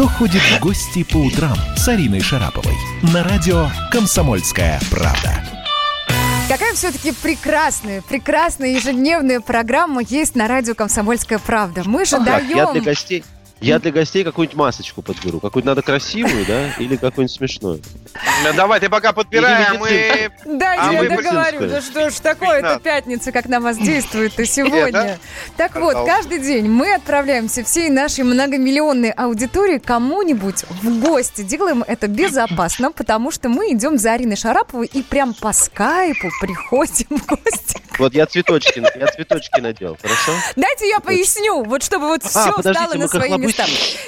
Кто ходит в гости по утрам с Ариной Шараповой? На радио «Комсомольская правда». Какая все-таки прекрасная, прекрасная ежедневная программа есть на радио «Комсомольская правда». Мы же даем... я для гостей... Я для гостей какую-нибудь масочку подберу. Какую-нибудь надо красивую, да? Или какую-нибудь смешную. Ну, Давай, ты пока подбирай, а мы... Да, А я договорю. Да что ж такое, это пятница, как на вас действует-то сегодня. Это? Так вот, каждый день мы отправляемся всей нашей многомиллионной аудитории кому-нибудь в гости. Делаем это безопасно, потому что мы идем за Ариной Шараповой и прям по скайпу приходим в гости. Вот я цветочки, я цветочки надел, хорошо? Дайте я поясню, вот чтобы вот все подождите, стало на мы как места.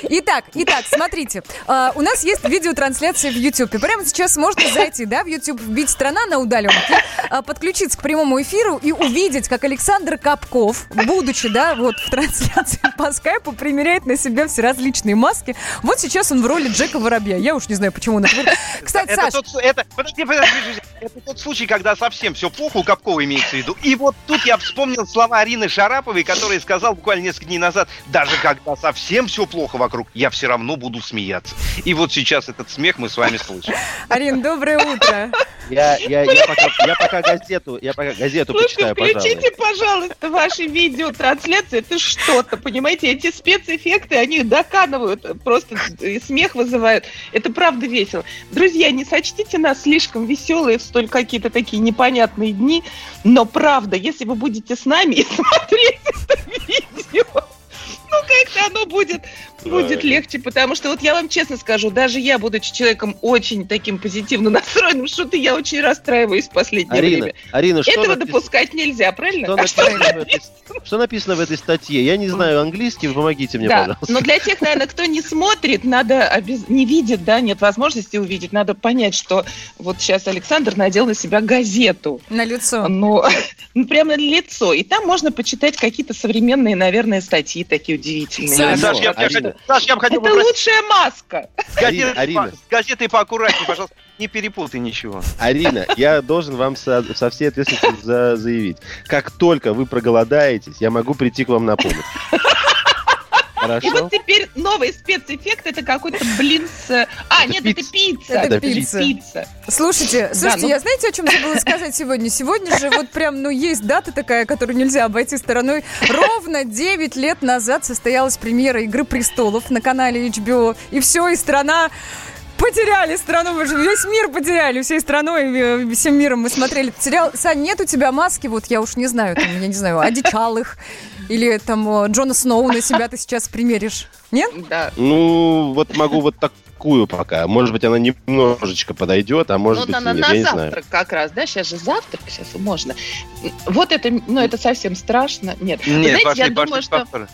Итак, итак, смотрите, а, у нас есть видеотрансляция в YouTube. И прямо сейчас можно зайти, да, в YouTube, вбить «Страна на удаленке», а, подключиться к прямому эфиру и увидеть, как Александр Капков, будучи, да, вот в трансляции по скайпу, примеряет на себя все различные маски. Вот сейчас он в роли Джека Воробья. Я уж не знаю, почему он это. Кстати, это Саш, тот, это, подожди, подожди, подожди. это тот случай, когда совсем все плохо, у Капкова имеется в виду. И вот тут я вспомнил слова Арины Шараповой, которая сказал буквально несколько дней назад, даже когда совсем все плохо вокруг, я все равно буду смеяться. И вот сейчас этот смех мы с вами слышим. Арин, доброе утро. Я, я, я, пока, я пока газету, я пока газету Слушайте, почитаю, включите, пожалуйста, ваши видеотрансляции. Это что-то, понимаете? Эти спецэффекты, они доканывают, просто смех вызывают. Это правда весело. Друзья, не сочтите нас слишком веселые в столь какие-то такие непонятные дни, но правда, если вы будете с нами и смотреть это видео, ну как-то оно будет, будет легче, потому что вот я вам честно скажу, даже я, будучи человеком очень таким позитивно настроенным, что-то я очень расстраиваюсь в последнее Арина, время. Арина, что, Этого напис- допускать нельзя, правильно? что А что написано в этой, что написано в этой статье? Я не знаю английский, вы помогите мне, да, пожалуйста. но для тех, наверное, кто не смотрит, надо обяз- не видит, да, нет возможности увидеть, надо понять, что вот сейчас Александр надел на себя газету, На лицо. ну, ну, прямо на лицо, и там можно почитать какие-то современные, наверное, статьи такие удивительные. Саш, Саш, я, я Хотел- Саш, я бы хотел Это попросить лучшая маска. с газетой, Арина, Арина. по- с газетой поаккуратнее, пожалуйста, не перепутай ничего. Арина, я должен вам со, со всей ответственностью за- заявить. Как только вы проголодаетесь, я могу прийти к вам на помощь. И Хорошо? вот теперь новый спецэффект, это какой-то блин с... А, Это нет, пицца. это пицца. Это пицца. пицца. Слушайте, слушайте, ну- я знаете, о чем забыла сказать сегодня? Сегодня же вот прям, ну, есть дата такая, которую нельзя обойти стороной. Ровно 9 лет назад состоялась премьера «Игры престолов» на канале HBO. И все, и страна потеряли страну, мы же весь мир потеряли, всей страной, э, всем миром мы смотрели этот сериал. Сань, нет у тебя маски, вот я уж не знаю, там, я не знаю, одичалых, или там Джона Сноу на себя ты сейчас примеришь. Нет? Да. Ну, вот могу вот такую пока. Может быть, она немножечко подойдет, а может ну, быть, на, нет, на я не завтрак знаю. как раз, да? Сейчас же завтрак, сейчас можно. Вот это, ну, это совсем страшно. Нет. Вы Нет, знаете, пошли, я пошли, думаю, что... пошли.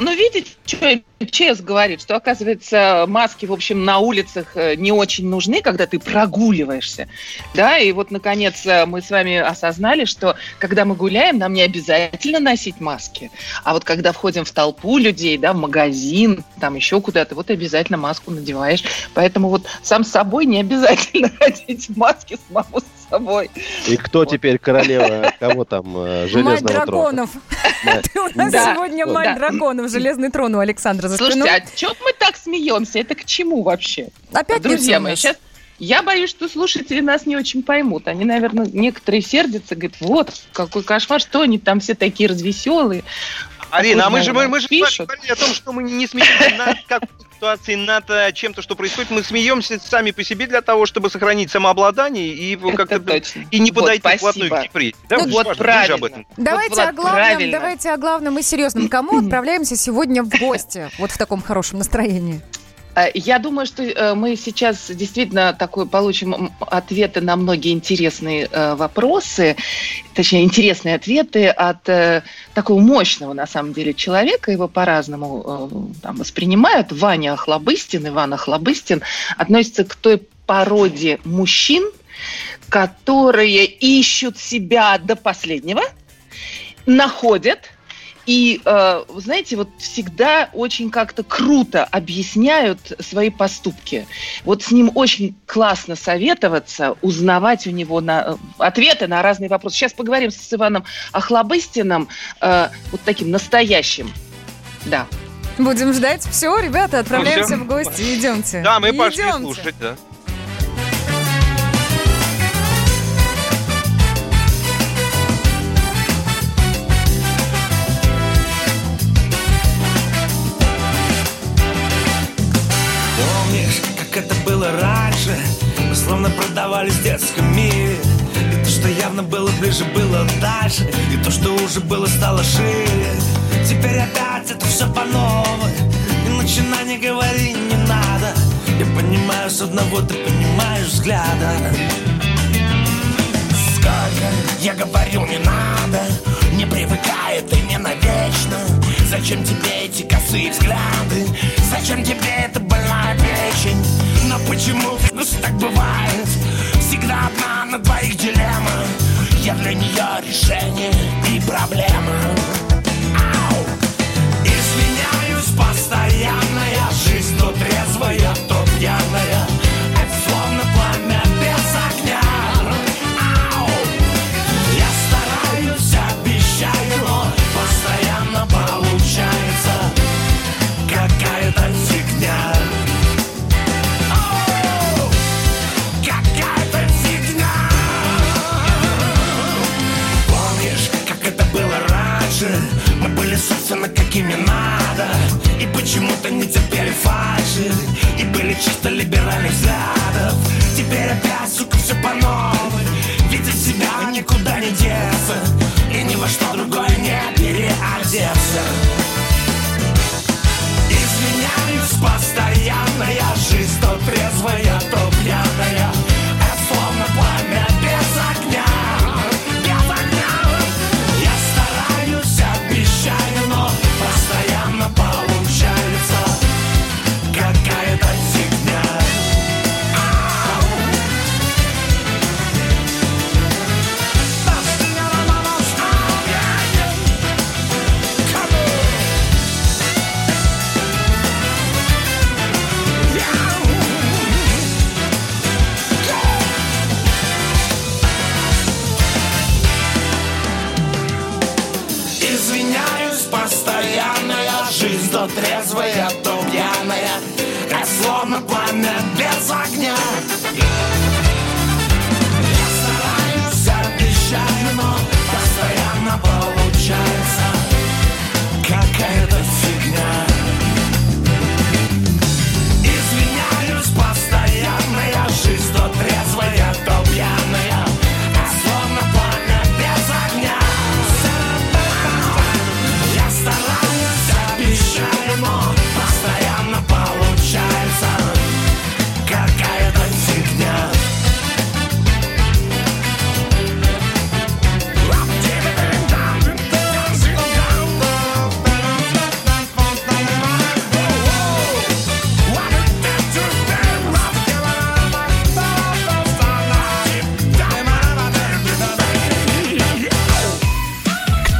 Ну, видите, что ЧС говорит, что, оказывается, маски, в общем, на улицах э, не очень нужны, когда ты прогуливаешься. Да, и вот, наконец, э, мы с вами осознали, что, когда мы гуляем, нам не обязательно носить маски. А вот когда входим в толпу людей, да, в магазин, там еще куда-то, вот обязательно маску надеваешь. Поэтому вот сам собой не обязательно ходить в маске самому собой. И кто Вот. теперь королева, кого там, э, Мать железного трона? драконов. Ты у нас сегодня мать драконов, железный трон у Александра за Слушайте, а чё мы так смеемся? Это к чему вообще? Опять Друзья мои, сейчас я боюсь, что слушатели нас не очень поймут. Они, наверное, некоторые сердятся, говорят, вот, какой кошмар, что они там все такие развеселые. Арина, а мы же, мы, мы же говорили о том, что мы не смеемся над ситуацией, над э, чем-то, что происходит. Мы смеемся сами по себе для того, чтобы сохранить самообладание и ну, как-то и не Вот, подойти спасибо. вплотную к депрессии. Да, Ну, вот важно, же об правильно. этом. Давайте Вот, Влад, о главном, правильно. давайте о главном и серьезном. Кому отправляемся сегодня в гости? Вот в таком хорошем настроении. А, Я думаю, что э, мы сейчас действительно такой получим ответы на многие интересные э, вопросы, точнее, интересные ответы от э, такого мощного, на самом деле, человека. Его по-разному э, там, воспринимают. Ваня Охлобыстин, Иван Охлобыстин относится к той породе мужчин, которые ищут себя до последнего, находят, и, э, вы знаете, вот всегда очень как-то круто объясняют свои поступки. Вот с ним очень классно советоваться, узнавать у него на, э, ответы на разные вопросы. Сейчас поговорим с Иваном Охлобыстиным, э, вот таким настоящим. Да. Будем ждать. Все, ребята, отправляемся Ну, в гости. Идемте. Да, мы пошли Идемте. слушать, да. Продавались в детском мире. И то, что явно было ближе, было дальше. И то, что уже было, стало шире. Теперь опять это все по новой. И начинай, не говори, не надо. Я понимаю с одного, ты понимаешь взгляда. Сколько я говорю, не надо. Не привыкай, ты не навечно Зачем тебе эти косые взгляды? Зачем тебе эта больная печень? Но почему ну, так бывает? Всегда одна на двоих дилемма Я для нее решение и проблема Ау! Изменяюсь постоянно Я жизнь то трезвая, то пьяная то трезвая, то пьяная Это словно пламя без огня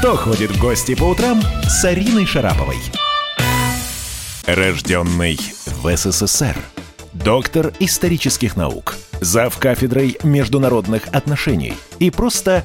Кто ходит в гости по утрам с Ариной Шараповой? Рожденный в СССР. Доктор исторических наук. Зав кафедрой международных отношений. И просто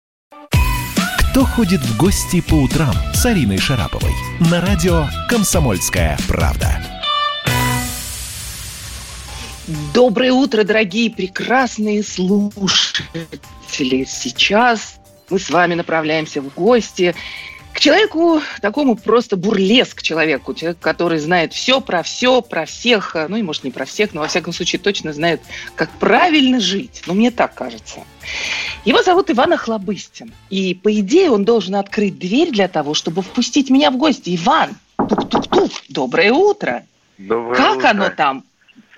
Кто ходит в гости по утрам с Ариной Шараповой? На радио «Комсомольская правда». Доброе утро, дорогие прекрасные слушатели. Сейчас мы с вами направляемся в гости человеку, такому просто бурлеск человеку, человек, который знает все про все, про всех, ну и может не про всех, но во всяком случае точно знает, как правильно жить. Ну, мне так кажется. Его зовут Иван Охлобыстин. И, по идее, он должен открыть дверь для того, чтобы впустить меня в гости. Иван, тук-тук-тук, доброе утро. Доброе как утро. оно там?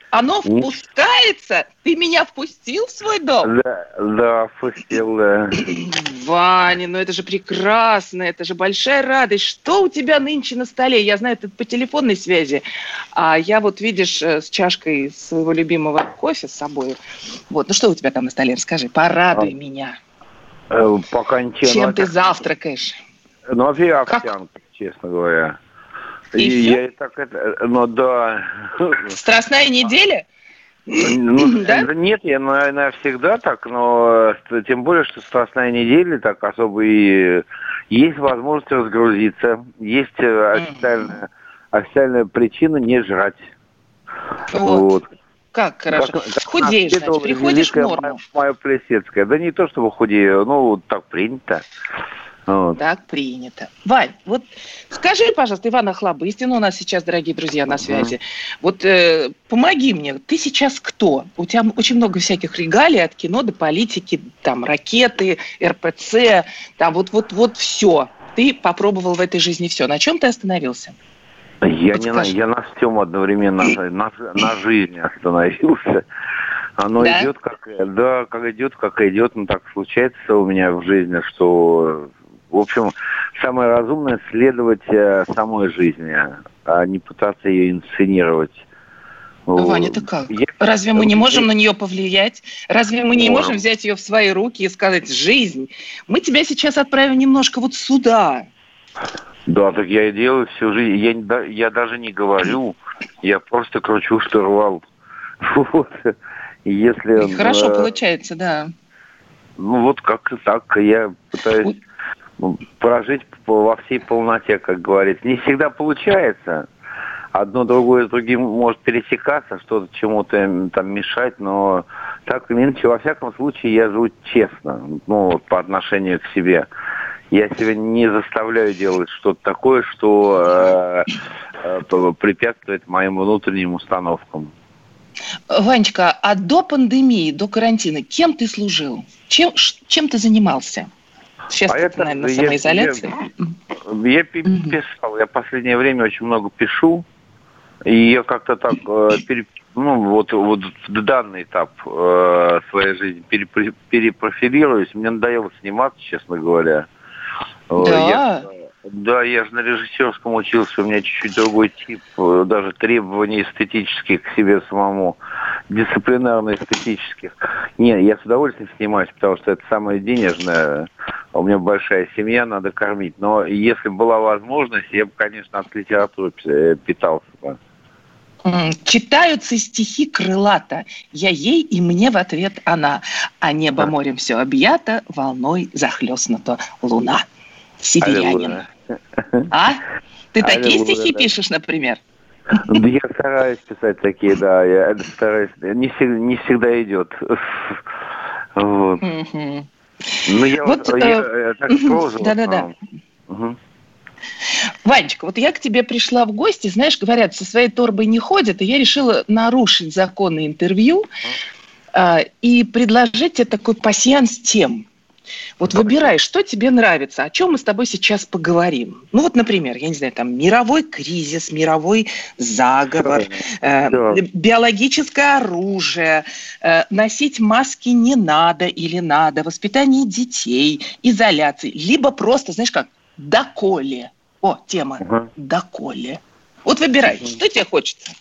Оно впускается? Ты меня впустил в свой дом? Да, да, впустил, да. Ваня, ну это же прекрасно, это же большая радость. Что у тебя нынче на столе? Я знаю, это по телефонной связи, а я вот, видишь, э, с чашкой своего любимого кофе с собой. Вот, ну что у тебя там на столе? Расскажи, порадуй а, меня. Э, пока ничего. Чем ты завтракаешь? Ну, вообще овсянка, честно говоря. И, и я и так это, ну да. Страстная неделя? Ну, да? Нет, я, наверное, всегда так, но э, тем более, что страстная неделя, так особо и есть возможность разгрузиться, есть э, официальная, официальная причина не жрать. Вот. вот. Как хорошо. Как, Худеешь, значит, приходишь к норму. Моя Плесецкая. Да не то, чтобы худею, ну, так принято. Вот. Так принято. Вань, вот скажи, пожалуйста, Иван Охлобыстин у нас сейчас, дорогие друзья, на связи. Mm-hmm. Вот э, помоги мне, ты сейчас кто? У тебя очень много всяких регалий от кино до политики, там ракеты, РПЦ, там вот-вот-вот все. Ты попробовал в этой жизни все. На чем ты остановился? Я, не на, я на всем одновременно, на, на жизни остановился. Оно да? идет как, да, как идет, как идет, но так случается у меня в жизни, что в общем, самое разумное следовать э, самой жизни, а не пытаться ее инсценировать. Ваня, это как? Я... Разве мы не можем на нее повлиять? Разве мы не можем. можем взять ее в свои руки и сказать, жизнь, мы тебя сейчас отправим немножко вот сюда? Да, так я и делаю всю жизнь. Я, я даже не говорю, я просто кручу штурвал. Вот. Если, Хорошо э, получается, да. Ну вот как-то так я пытаюсь прожить во всей полноте, как говорится. Не всегда получается. Одно другое с другим может пересекаться, что-то чему-то там мешать, но так или иначе, во всяком случае, я живу честно, ну, по отношению к себе. Я себя не заставляю делать что-то такое, что э, э, препятствует моим внутренним установкам. Ванечка, а до пандемии, до карантина, кем ты служил? Чем, чем ты занимался? Сейчас а это, наверное, на самоизоляции. Я, я писал, я в последнее время очень много пишу, и я как-то так, э, пере, ну, вот, вот в данный этап э, своей жизни пере, перепрофилируюсь. Мне надоело сниматься, честно говоря. Да. Я, да, я же на режиссерском учился, у меня чуть-чуть другой тип, э, даже требований эстетических к себе самому, дисциплинарно-эстетических. Нет, я с удовольствием снимаюсь, потому что это самое денежное. У меня большая семья, надо кормить. Но если была возможность, я бы, конечно, от литературы э, питался бы. Читаются стихи крылата. Я ей и мне в ответ она. А небо морем все объято, волной захлестнута луна. Сибирянин. А? Ты такие стихи пишешь, например? Я стараюсь писать такие, да. Я стараюсь. Не всегда, не всегда идет. Вот. Ну, я вот, я, э, я так Да-да-да. Угу. Ванечка, вот я к тебе пришла в гости, знаешь, говорят, со своей торбой не ходят, и я решила нарушить законы интервью э, и предложить тебе такой пассианс тем. Вот выбирай, что тебе нравится, о чем мы с тобой сейчас поговорим. Ну вот, например, я не знаю, там мировой кризис, мировой заговор, э, биологическое оружие, э, носить маски не надо или надо, воспитание детей, изоляции, либо просто, знаешь как, доколе. О, тема, угу. доколе. Вот выбирай, угу. что тебе хочется.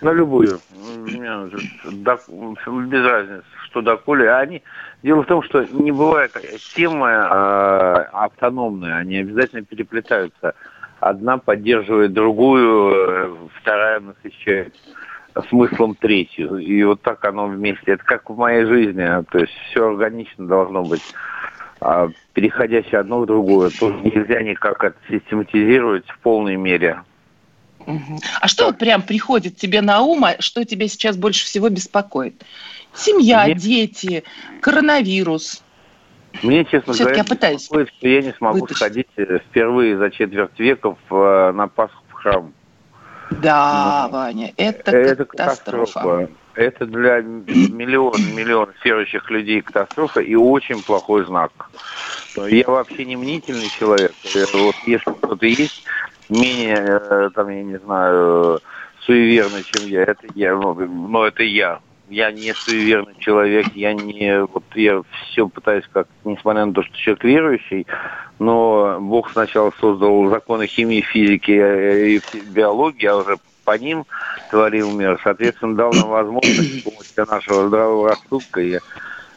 На любую. Без разницы, что доколе. А они, Дело в том, что не бывает темы э, автономные, они обязательно переплетаются. Одна поддерживает другую, э, вторая насыщает смыслом третью. И вот так оно вместе. Это как в моей жизни. То есть все органично должно быть. А переходящее одно в другое. Тут нельзя никак это систематизировать в полной мере. А что вот прям приходит тебе на ум, а что тебя сейчас больше всего беспокоит? Семья, Мне... дети, коронавирус. Мне, честно говоря, я пытаюсь что я не смогу вытащить. сходить э, впервые за четверть века в, э, на Пасху в храм. Да, Но Ваня, это, это катастрофа. катастрофа. Это для миллион, миллион верующих людей катастрофа и очень плохой знак. Я вообще не мнительный человек. Вот если кто-то есть менее, э, там, я не знаю, суеверный, чем я, это я, но это я. Я не суеверный человек, я не, вот я все пытаюсь как, несмотря на то, что человек верующий, но Бог сначала создал законы химии, физики и биологии, а уже по ним творил мир, соответственно, дал нам возможность с помощью нашего здравого рассудка и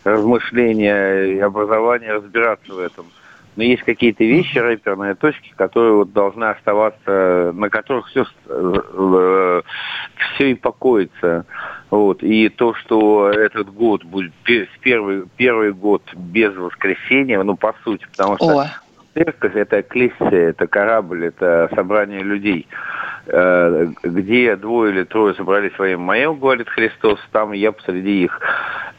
размышления и образования разбираться в этом. Но есть какие-то вещи, рэперные точки, которые вот должны оставаться, на которых все, э, все и покоится. Вот. И то, что этот год будет первый, первый год без воскресения, ну, по сути, потому что О. церковь – это эклиссия, это корабль, это собрание людей. Э, где двое или трое собрались во имя мое, говорит Христос, там я посреди их.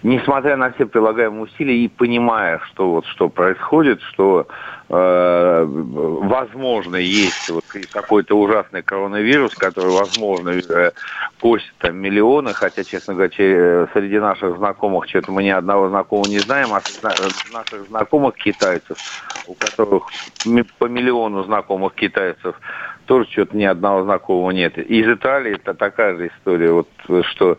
Несмотря на все прилагаемые усилия и понимая, что вот что происходит, что возможно есть вот какой-то ужасный коронавирус, который, возможно, э, косит там миллионы, хотя, честно говоря, среди наших знакомых что-то мы ни одного знакомого не знаем, а наших знакомых китайцев, у которых по миллиону знакомых китайцев, тоже что-то ни одного знакомого нет. Из Италии это такая же история, вот что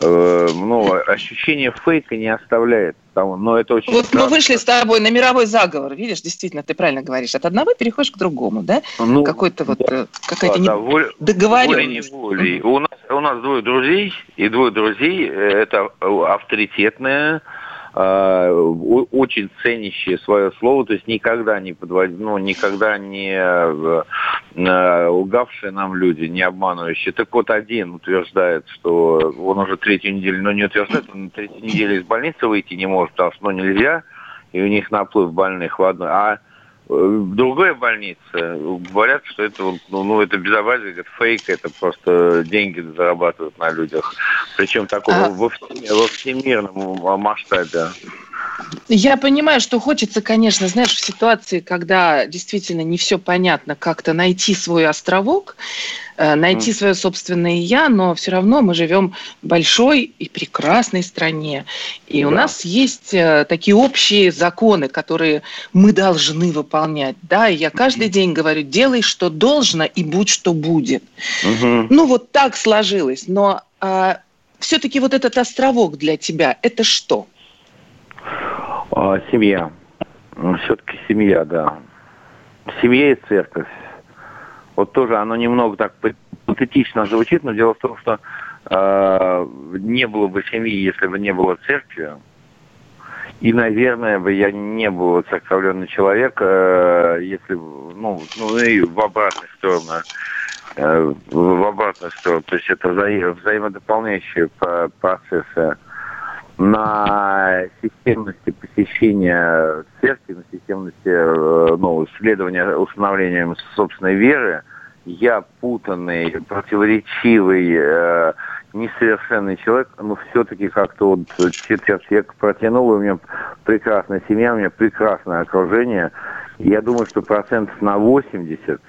э, ну, ощущение фейка не оставляет. Но это очень вот мы вышли с тобой на мировой заговор, видишь, действительно, ты правильно говоришь. От одного переходишь к другому, да? Ну, Какой-то вот, да, какая-то да, не... воль, договоренность. Волей, волей. У нас, у нас двое друзей, и двое друзей, э, это Э, очень ценящие свое слово, то есть никогда не подвод... ну, никогда не э, э, лгавшие нам люди, не обманывающие. Так вот, один утверждает, что он уже третью неделю, но не утверждает, он на третью неделю из больницы выйти не может, потому что ну, нельзя, и у них наплыв больных в одной. А в другой больнице говорят, что это, ну, ну это безобразие, это фейк, это просто деньги зарабатывают на людях. Причем такого а... во, во всемирном масштабе. Я понимаю, что хочется, конечно, знаешь, в ситуации, когда действительно не все понятно, как-то найти свой островок, э, найти mm. свое собственное я, но все равно мы живем в большой и прекрасной стране. И да. у нас есть э, такие общие законы, которые мы должны выполнять. Да, и я каждый день говорю, делай, что должно, и будь, что будет. Mm-hmm. Ну, вот так сложилось. Но а, все-таки вот этот островок для тебя, это что? А, семья. Все-таки семья, да. Семья и церковь. Вот тоже оно немного так патетично звучит, но дело в том, что э, не было бы семьи, если бы не было церкви. И, наверное, бы я не был церковленный человек, э, если, ну, ну и в обратную сторону. Э, в обратную сторону. То есть это взаим, взаимодополняющие процессы на системности посещения церкви, на системности э, ну, исследования, установления собственной веры, я путанный, противоречивый, э, несовершенный человек, но все-таки как-то вот четверть века протянул, у меня прекрасная семья, у меня прекрасное окружение. Я думаю, что процентов на 80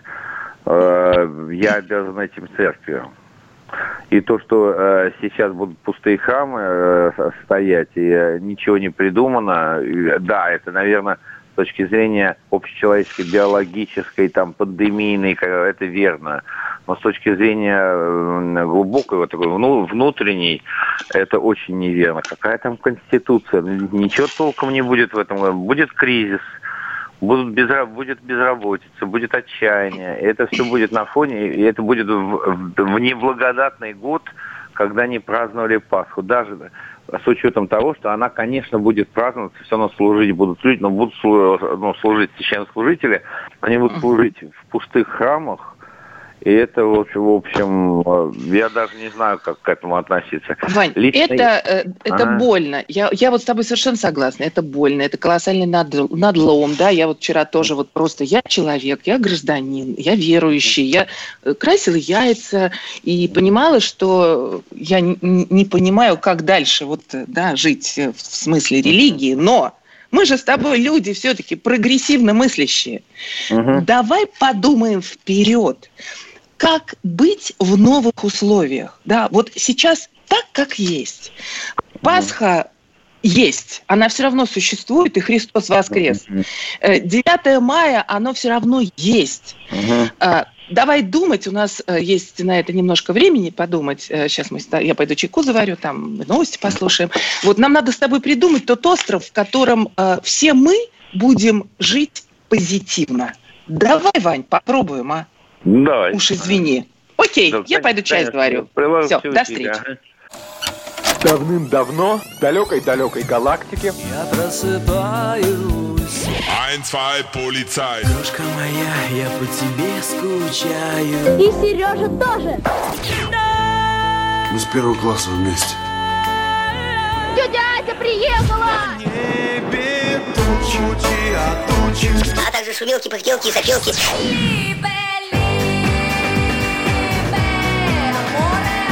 э, я обязан этим церкви. И то, что э, сейчас будут пустые храмы э, стоять, и э, ничего не придумано, э, да, это, наверное, с точки зрения общечеловеческой, биологической, там, пандемийной, это верно. Но с точки зрения глубокой, вот такой, ну, внутренней, это очень неверно. Какая там конституция? Ничего толком не будет в этом. Будет кризис, будут без, будет безработица, будет отчаяние. И это все будет на фоне, и это будет в, в неблагодатный год, когда не праздновали Пасху. Даже с учетом того, что она, конечно, будет праздноваться, все равно служить будут люди, но будут ну, служить священнослужители, они будут служить в пустых храмах, и это, в общем, э, я даже не знаю, как к этому относиться. Вань, Лично... это, э, это ага. больно. Я, я вот с тобой совершенно согласна. Это больно, это колоссальный надлом. Да? Я вот вчера тоже вот просто, я человек, я гражданин, я верующий, я э, красила яйца и понимала, что я не понимаю, как дальше вот, да, жить в смысле религии, но мы же с тобой люди все-таки прогрессивно мыслящие. Угу. Давай подумаем вперед как быть в новых условиях. Да, вот сейчас так, как есть. Пасха есть, она все равно существует, и Христос воскрес. 9 э, мая, оно все равно есть. давай думать, у нас э, есть на это немножко времени подумать. Э, сейчас мы, я пойду чайку заварю, там новости послушаем. Вот нам надо с тобой придумать тот остров, в котором э, все мы будем жить позитивно. Давай, Вань, попробуем, а? Давай. Уж извини. Окей, Да, я пойду чай заварю. Все, до встречи. Давным-давно в далекой-далекой галактике Я просыпаюсь Ein, zwei, Polizei. Крошка моя, я по тебе скучаю И Сережа тоже. Мы с первого класса вместе. Тетя Ася приехала! А также шумелки, пыхтелки и сопелки.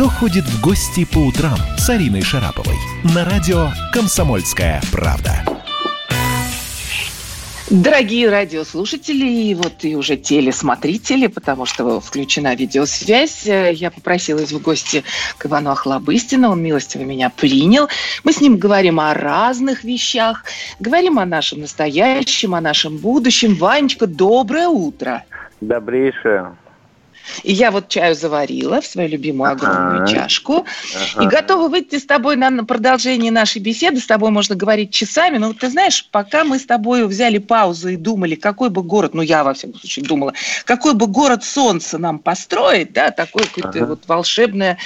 Кто ходит в гости по утрам с Ариной Шараповой? На радио «Комсомольская правда». Дорогие радиослушатели и вот и уже телесмотрители, потому что включена видеосвязь, э, я попросилась в гости к Ивану Охлобыстину, он милостиво меня принял. Мы с ним говорим о разных вещах, говорим о нашем настоящем, о нашем будущем. Ванечка, доброе утро! Добрейшее. И я вот чаю заварила в свою любимую огромную Ага. чашку. Ага. И готова выйти с тобой на, на продолжение нашей беседы. С тобой можно говорить часами. Но вот ты знаешь, пока мы с тобой взяли паузу и думали, какой бы город, ну я во всяком случае думала, какой бы город солнца нам построить, да, такое какое-то Ага. вот волшебное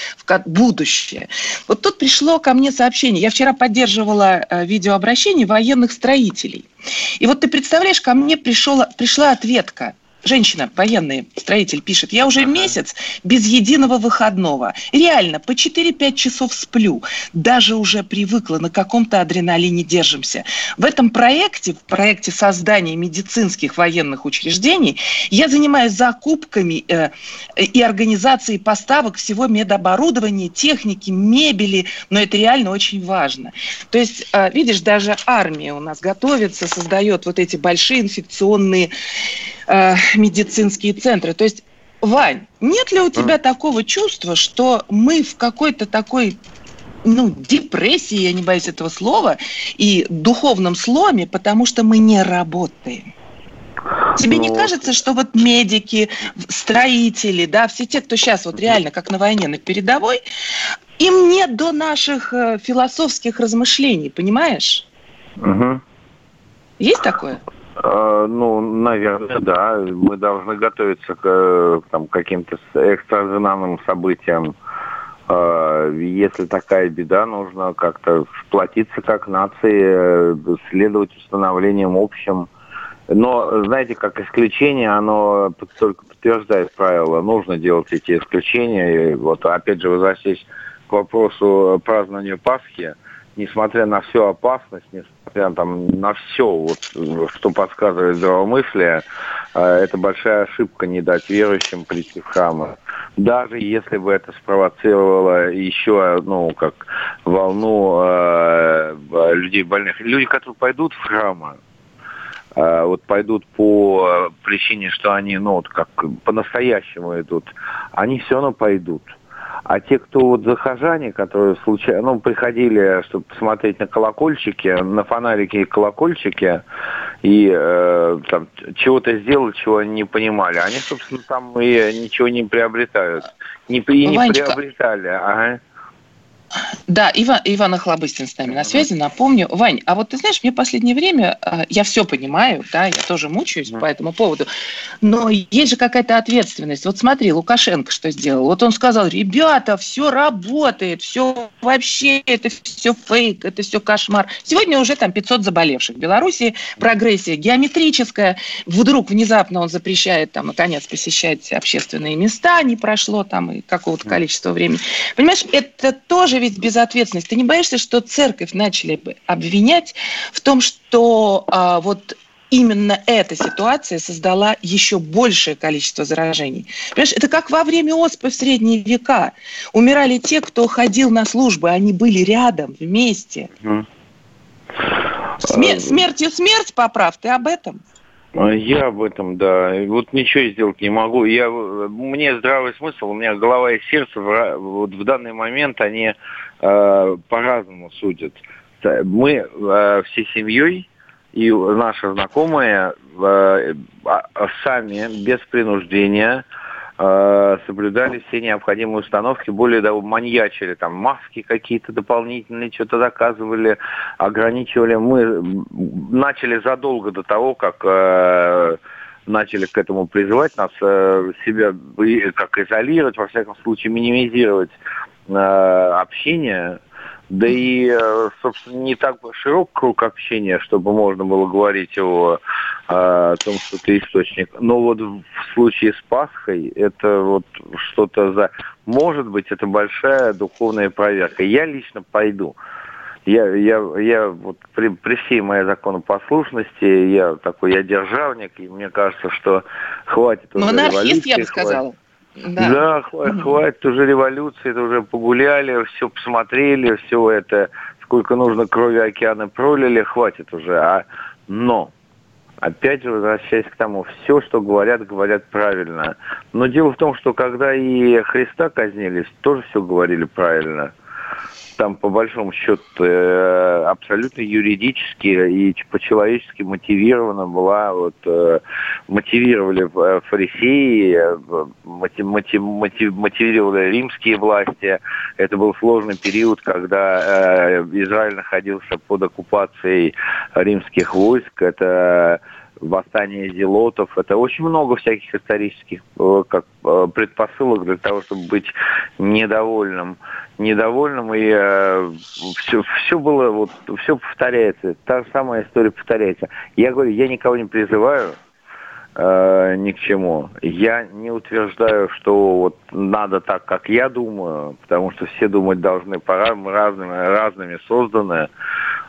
будущее. Вот тут пришло ко мне сообщение. Я вчера поддерживала э, видеообращение военных строителей. И вот ты представляешь, ко мне пришел, пришла ответка. Женщина, военный строитель, пишет, я уже месяц без единого выходного. Реально, по 4-5 часов сплю. Даже уже привыкла, на каком-то адреналине держимся. В этом проекте, в проекте создания медицинских военных учреждений, я занимаюсь закупками э, и организацией поставок всего медоборудования, техники, мебели, но это реально очень важно. То есть, э, видишь, даже армия у нас готовится, создает вот эти большие инфекционные э, медицинские центры. То есть, Вань, нет ли у тебя такого чувства, что мы в какой-то такой ну, депрессии, я не боюсь этого слова, и духовном сломе, потому что мы не работаем? Тебе не Ну, кажется, что вот медики, строители, да, все те, кто сейчас вот реально как на войне на передовой, им нет до наших э, философских размышлений, понимаешь? Мгм. Есть такое? Э, Ну, наверное, да. Мы должны готовиться к э, там, каким-то экстраординарным событиям. Э, Если такая беда, нужно как-то сплотиться как нации, следовать установлениям общим. Но, знаете, как исключение, оно только подтверждает правило. Нужно делать эти исключения. И вот, опять же, возвращаясь к вопросу празднования Пасхи, несмотря на всю опасность, несмотря там, на все, вот, что подсказывает здравомыслие, э, это большая ошибка не дать верующим прийти в храмы. Даже если бы это спровоцировало еще, ну, как волну э, людей больных. Люди, которые пойдут в храмы, э, вот пойдут по причине, что они, ну, вот как по-настоящему идут, они все равно пойдут. А те, кто вот захожане, которые случайно, ну, приходили, чтобы посмотреть на колокольчики, на фонарики и колокольчики, и э, там чего-то сделать, чего они не понимали, они, собственно, там и ничего не приобретают. Не, и не Ванечка. приобретали. Ага. Да, Иван, Иван Охлобыстин с нами на связи, напомню. Вань, а вот ты знаешь, мне в последнее время, э, я все понимаю, да, я тоже мучаюсь по этому поводу, но есть же какая-то ответственность. Вот смотри, Лукашенко что сделал. Вот он сказал, ребята, все работает, все вообще, это все фейк, это все кошмар. Сегодня уже там 500 заболевших в Беларуси, прогрессия геометрическая. Вдруг внезапно он запрещает там, наконец, посещать общественные места, не прошло там и какого-то количества времени. Понимаешь, это тоже ведь безответственность. Ты не боишься, что церковь начали бы обвинять в том, что а, вот именно эта ситуация создала еще большее количество заражений. Понимаешь, это как во время оспы в средние века. Умирали те, кто ходил на службы, они были рядом, вместе. Смер- смертью смерть, поправ, ты об этом? А, Я об этом, да. Вот ничего сделать не могу. Я, мне здравый смысл, у меня голова и сердце в, вот в данный момент они э, по-разному судят. Мы э, всей семьей и наши знакомые э, а сами без принуждения э, соблюдали все необходимые установки, более того, маньячили, там маски какие-то дополнительные, что-то заказывали, ограничивали. Мы начали задолго до того, как э, начали к этому призывать нас, э, себя как изолировать, во всяком случае, минимизировать общение. Да и, э, собственно, не так широк круг общения, чтобы можно было говорить о, э, том, что ты источник. Но вот в случае с Пасхой это вот что-то за... Может быть, это большая духовная проверка. Я лично пойду. Я, я, я вот при, при всей моей законопослушности, я такой, я державник, и мне кажется, что хватит уже анархист, я бы сказала. Да, хва- хватит уже революции, это уже погуляли, все посмотрели, все это, сколько нужно крови океана пролили, хватит уже. А, но, опять же, возвращаясь к тому, все, что говорят, говорят правильно. Но дело в том, что когда и Христа казнились, тоже все говорили правильно. Там, по большому счету, э, абсолютно юридически и по-человечески мотивирована была, вот, э, мотивировали э, фарисеи, моти- моти- моти- мотивировали римские власти. Это был сложный период, когда Израиль находился под оккупацией римских войск. Это восстание зелотов. Это очень много всяких исторических э, как, э, предпосылок для того, чтобы быть недовольным. Недовольным, и все, все было, вот, все повторяется. Та же самая история повторяется. Я говорю, я никого не призываю э, ни к чему. Я не утверждаю, что вот надо так, как я думаю, потому что все думать должны по мы разными, разными созданы.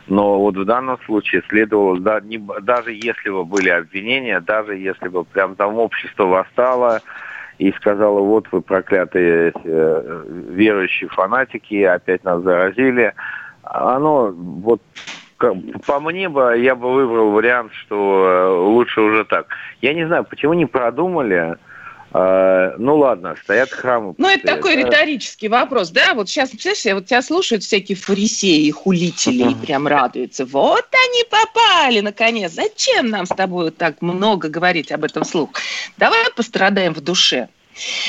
Но вот в данном случае следовало, да, не- даже если бы были обвинения, даже если бы прям там общество восстало и сказало, вот вы проклятые э, верующие фанатики, опять нас заразили, оно вот по мне бы я бы выбрал вариант, что э, лучше уже так. Я не знаю, почему не продумали. Э, ну ладно, стоят храмы. Ну, это такой Да. риторический вопрос, да? Вот сейчас, представляешь, себе, вот тебя слушают всякие фарисеи, хулители, и прям радуются. Вот они попали, наконец. Зачем нам с тобой так много говорить об этом вслух? Давай пострадаем в душе.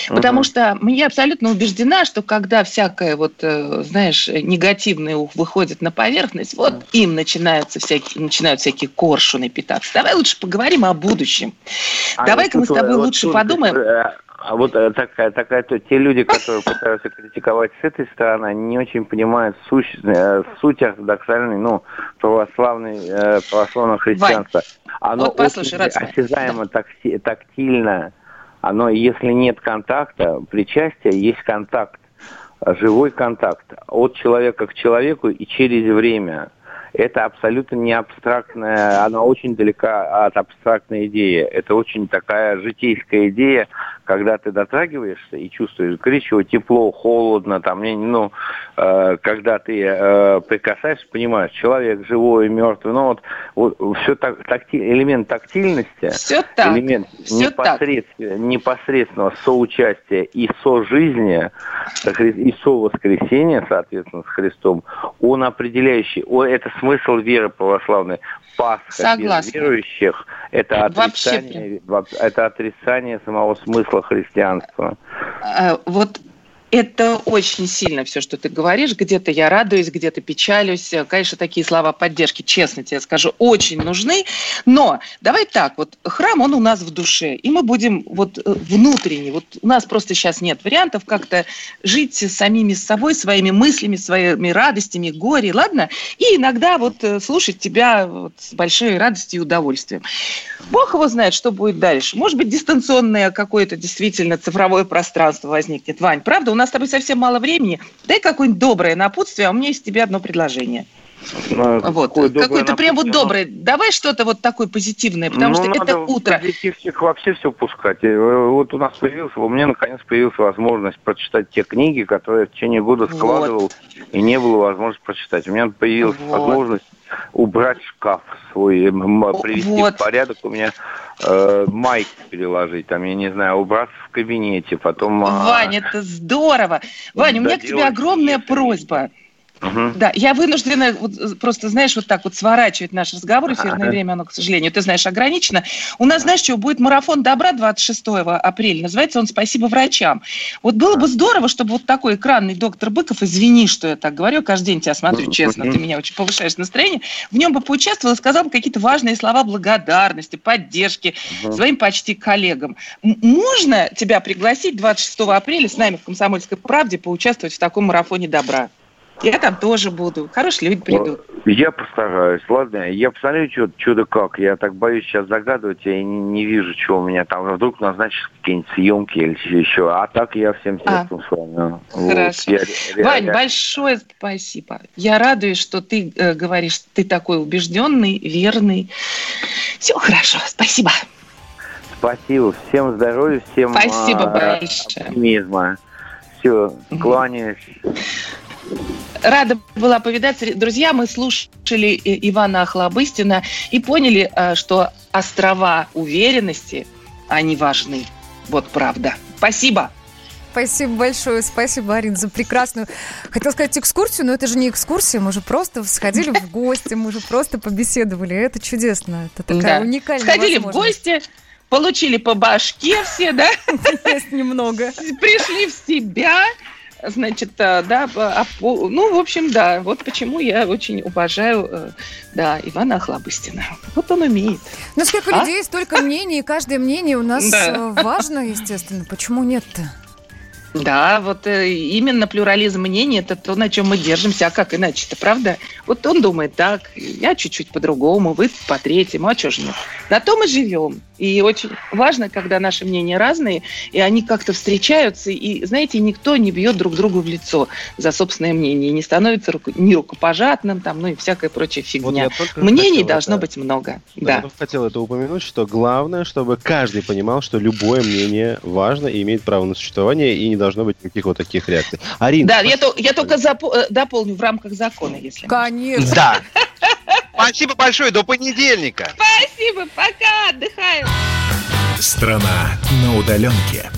Потому что я абсолютно убеждена, что когда всякое вот, э, знаешь, негативное выходит на поверхность, вот им начинаются всякие, начинают всякие коршуны питаться. Давай лучше поговорим о будущем. А Давай-ка мы с тобой вот лучше подумаем. э, А вот э, такая, такая, то, те люди, которые пытаются критиковать с этой стороны, они не очень понимают э, суть ортодоксальной, ну, православной, православного христианства. Оно Вот послушай, очень осязаемо, такси- тактильно. Оно, если нет контакта, причастия, есть контакт, живой контакт от человека к человеку и через время. Это абсолютно не абстрактная, она очень далека от абстрактной идеи. Это очень такая житейская идея, когда ты дотрагиваешься и чувствуешь горячо, тепло, холодно, там, ну, э, когда ты э, прикасаешься, понимаешь, человек живой, мертвый, ну вот, вот все так, такти- элемент тактильности, Всё так, элемент всё так. непосредственно- непосредственного соучастия и сожизни, и совоскресения, соответственно, с Христом, он определяющий, о, это смысл веры православной. Пасха Согласна. без верующих – это Вообще отрицание, это отрицание самого смысла христианства. А, Вот это очень сильно все, что ты говоришь. Где-то я радуюсь, где-то печалюсь. Конечно, такие слова поддержки, честно тебе скажу, очень нужны. Но давай так, вот храм, он у нас в душе, и мы будем вот э, внутренне. Вот у нас просто сейчас нет вариантов как-то жить самими собой, своими мыслями, своими радостями, горе, ладно? И иногда вот э, слушать тебя вот с большой радостью и удовольствием. Бог его знает, что будет дальше. Может быть, дистанционное какое-то действительно цифровое пространство возникнет. Вань, правда, у нас с тобой совсем мало времени. Дай какое-нибудь доброе напутствие, а у меня есть тебе одно предложение. Вот. Какой-то прям вот добрый. Давай что-то вот такое позитивное, потому Ну, что это утро. позитивчик вообще все пускать. Э, Вот у нас появился, у меня наконец появилась возможность прочитать те книги, которые я в течение года Вот. складывал, и не было возможности прочитать. У меня появилась Вот. возможность убрать шкаф свой, привести Вот. в порядок. У меня э, майк переложить, там, я не знаю, убраться в кабинете, потом... а, Ваня, это здорово. Ваня, у меня к тебе огромная просьба. Мгм. Да, я вынуждена вот, э, просто, знаешь, вот так вот сворачивать наш разговор. Эфирное Ага. время, оно, к сожалению, ты знаешь, ограничено. У нас, знаешь, что, будет марафон добра 26 апреля. Называется он «Спасибо врачам». Вот было бы здорово, чтобы вот такой экранный доктор Быков, извини, что я так говорю, каждый день тебя смотрю, честно, ты меня очень повышаешь настроение, в нем бы поучаствовал и сказал бы какие-то важные слова благодарности, поддержки своим почти коллегам. Можно тебя пригласить 26 апреля с нами в «Комсомольской правде» поучаствовать в таком марафоне добра? Я там тоже буду. Хорошие люди придут. Я постараюсь, ладно. Я посмотрю, что, да как. Я так боюсь сейчас загадывать, я не, не вижу, что у меня там. Вдруг назначишь какие-нибудь съемки или еще. А так я всем А. сердцем с вами. Вот, Хорошо. я ре- Вань, большое спасибо. Я радуюсь, что ты э, говоришь, ты такой убежденный, верный. Все хорошо, спасибо. Спасибо. Всем здоровья, всем Спасибо а, большое. оптимизма. Все, кланяюсь. Рада была повидаться. Друзья, мы слушали э, Ивана Охлобыстина и поняли, э, что острова уверенности, они важны. Вот правда. Спасибо. Спасибо большое, спасибо, Арин, за прекрасную, хотел сказать экскурсию, но это же не экскурсия, мы же просто сходили в гости, мы же просто побеседовали, это чудесно, это такая Да. уникальная Сходили в гости, получили по башке все, да? Есть немного. Пришли в себя, значит, э, да, а ну, в общем, да, вот почему я очень уважаю, э, да, Ивана Охлобыстина. Вот он умеет. Ну, сколько А? людей, столько мнений, и каждое мнение у нас Да. э, важно, естественно, почему нет-то? Да, вот э, именно плюрализм мнений – это то, на чем мы держимся, а как иначе-то, правда? Вот он думает так, я чуть-чуть по-другому, вы по-третьему, а что же нет? На то мы живем. И очень важно, когда наши мнения разные, и они как-то встречаются, и, знаете, никто не бьет друг другу в лицо за собственное мнение, не становится руку- ни рукопожатным, там, ну и всякая прочая фигня. только Мнений хотел должно это- быть много. Да. Да. Я хотел это упомянуть, что главное, чтобы каждый понимал, что любое мнение важно и имеет право на существование, и не должно быть никаких вот таких реакций. Арина, Да, я, то- я только запо- э, дополню в рамках закона, если. Конечно. Да. Спасибо большое, до понедельника. Спасибо, пока, отдыхаем. Страна на удаленке.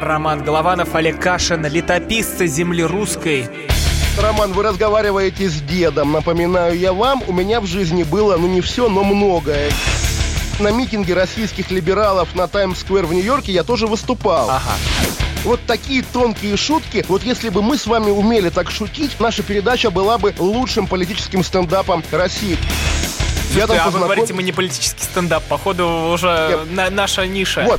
Роман Голованов, Олег Кашин, летописцы земли русской. Роман, вы разговариваете с дедом. Напоминаю я вам, у меня в жизни было, ну не все, но многое. На митинге российских либералов на Таймс-сквер в Нью-Йорке я тоже выступал. Вот такие тонкие шутки, вот если бы мы с вами умели так шутить, наша передача была бы лучшим политическим стендапом России. Я там а вы говорите, мы не политический стендап. Походу, уже на- наша ниша. Вот.